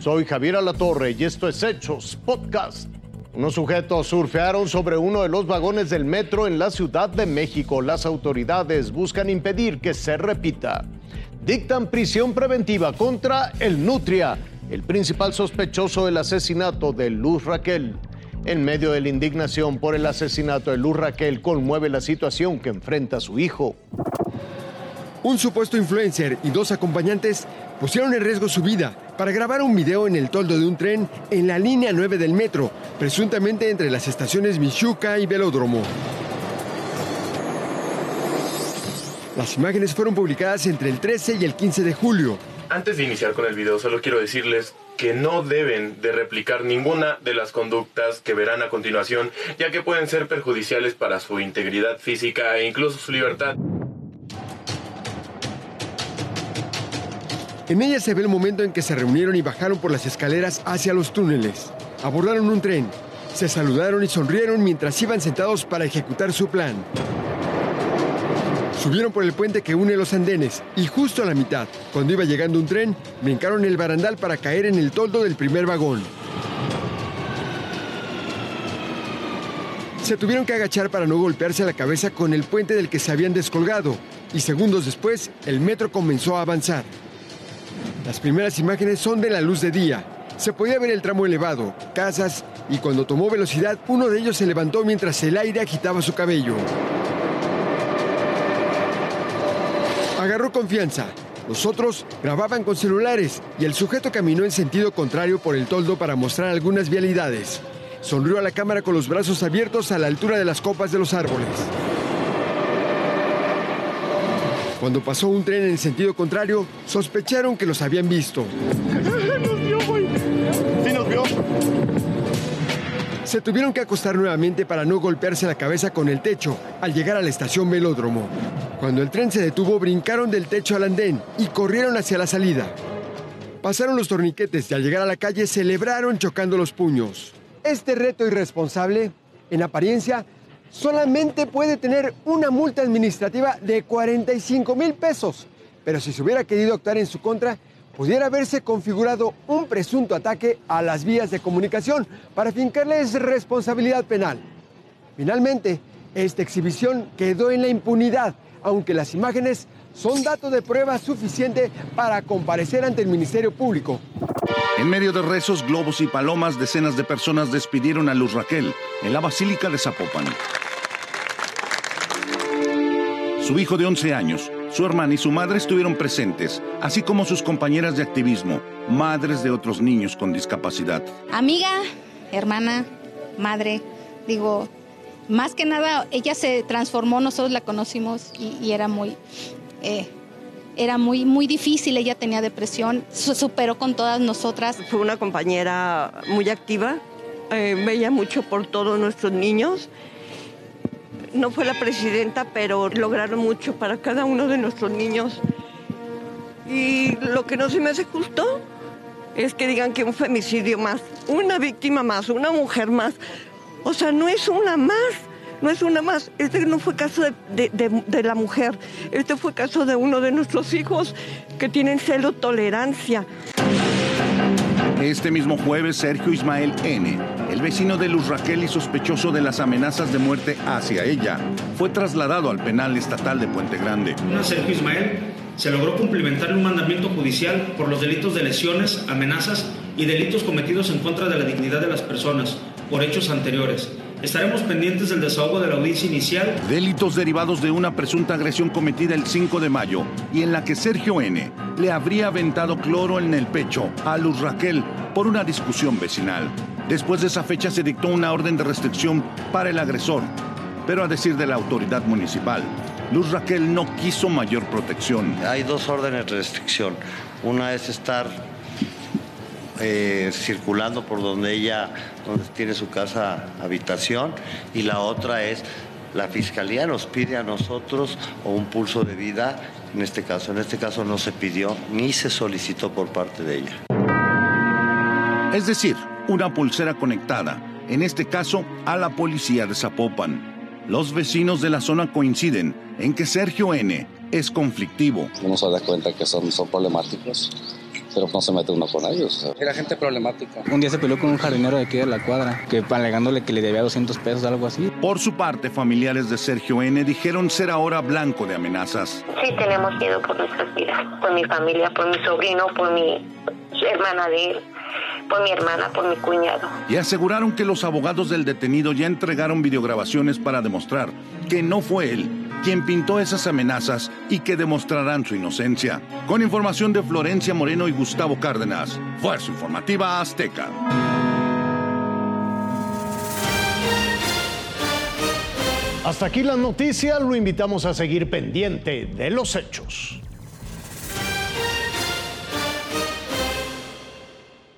Soy Javier Alatorre y esto es Hechos Podcast. Unos sujetos surfearon sobre uno de los vagones del metro en la Ciudad de México. Las autoridades buscan impedir que se repita. Dictan prisión preventiva contra el Nutria, el principal sospechoso del asesinato de Luz Raquel. En medio de la indignación por el asesinato de Luz Raquel, conmueve la situación que enfrenta su hijo. Un supuesto influencer y dos acompañantes pusieron en riesgo su vida para grabar un video en el toldo de un tren en la línea 9 del metro, presuntamente entre las estaciones Michuca y Velódromo. Las imágenes fueron publicadas entre el 13 y el 15 de julio. Antes de iniciar con el video, solo quiero decirles que no deben de replicar ninguna de las conductas que verán a continuación, ya que pueden ser perjudiciales para su integridad física e incluso su libertad. En ella se ve el momento en que se reunieron y bajaron por las escaleras hacia los túneles. Abordaron un tren, se saludaron y sonrieron mientras iban sentados para ejecutar su plan. Subieron por el puente que une los andenes y justo a la mitad, cuando iba llegando un tren, brincaron el barandal para caer en el toldo del primer vagón. Se tuvieron que agachar para no golpearse la cabeza con el puente del que se habían descolgado y segundos después el metro comenzó a avanzar. Las primeras imágenes son de la luz de día. Se podía ver el tramo elevado, casas, y cuando tomó velocidad, uno de ellos se levantó mientras el aire agitaba su cabello. Agarró confianza. Los otros grababan con celulares y el sujeto caminó en sentido contrario por el toldo para mostrar algunas vialidades. Sonrió a la cámara con los brazos abiertos a la altura de las copas de los árboles. Cuando pasó un tren en el sentido contrario, sospecharon que los habían visto. ¡Nos vio, güey! ¡Sí nos vio! Se tuvieron que acostar nuevamente para no golpearse la cabeza con el techo al llegar a la estación Velódromo. Cuando el tren se detuvo, brincaron del techo al andén y corrieron hacia la salida. Pasaron los torniquetes y al llegar a la calle celebraron chocando los puños. Este reto irresponsable, en apariencia, solamente puede tener una multa administrativa de 45 mil pesos. Pero si se hubiera querido actuar en su contra, pudiera haberse configurado un presunto ataque a las vías de comunicación para fincarles responsabilidad penal. Finalmente, esta exhibición quedó en la impunidad, aunque las imágenes son datos de prueba suficiente para comparecer ante el Ministerio Público. En medio de rezos, globos y palomas, decenas de personas despidieron a Luz Raquel en la Basílica de Zapopan. Su hijo de 11 años, su hermana y su madre estuvieron presentes, así como sus compañeras de activismo, madres de otros niños con discapacidad. Amiga, hermana, madre, digo, más que nada ella se transformó, nosotros la conocimos y, y era muy... Eh, era muy, muy difícil, ella tenía depresión, se superó con todas nosotras. Fue una compañera muy activa, eh, veía mucho por todos nuestros niños. No fue la presidenta, pero lograron mucho para cada uno de nuestros niños. Y lo que no se me hace justo es que digan que un femicidio más, una víctima más, una mujer más. O sea, no es una más no es una más. Este no fue caso de, de, la mujer, este fue caso de uno de nuestros hijos que tienen celo tolerancia. Este mismo jueves, Sergio Ismael N., el vecino de Luz Raquel y sospechoso de las amenazas de muerte hacia ella, fue trasladado al penal estatal de Puente Grande. Sergio Ismael se logró cumplimentar un mandamiento judicial por los delitos de lesiones, amenazas y delitos cometidos en contra de la dignidad de las personas por hechos anteriores Estaremos pendientes del desahogo de la audiencia inicial. Delitos derivados de una presunta agresión cometida el 5 de mayo y en la que Sergio N. le habría aventado cloro en el pecho a Luz Raquel por una discusión vecinal. Después de esa fecha se dictó una orden de restricción para el agresor, pero a decir de la autoridad municipal, Luz Raquel no quiso mayor protección. Hay dos órdenes de restricción. Una es estar eh, circulando por donde ella, donde tiene su casa habitación, y la otra es la fiscalía nos pide a nosotros o un pulso de vida, en este caso, en este caso no se pidió ni se solicitó por parte de ella. Es decir, una pulsera conectada, en este caso a la policía de Zapopan. Los vecinos de la zona coinciden en que Sergio N es conflictivo. Uno se da cuenta que son, son problemáticos pero no se mete uno con ellos. Era gente problemática. Un día se peleó con un jardinero de aquí de la cuadra, que alegándole que le debía 200 pesos, algo así. Por su parte, familiares de Sergio N. dijeron ser ahora blanco de amenazas. Sí, tenemos miedo por nuestras vidas, por mi familia, por mi sobrino, por mi hermana de él por mi hermana, por mi cuñado. Y aseguraron que los abogados del detenido ya entregaron videograbaciones para demostrar que no fue él quien pintó esas amenazas y que demostrarán su inocencia. Con información de Florencia Moreno y Gustavo Cárdenas, Fuerza Informativa Azteca. Hasta aquí la noticia, lo invitamos a seguir pendiente de los hechos.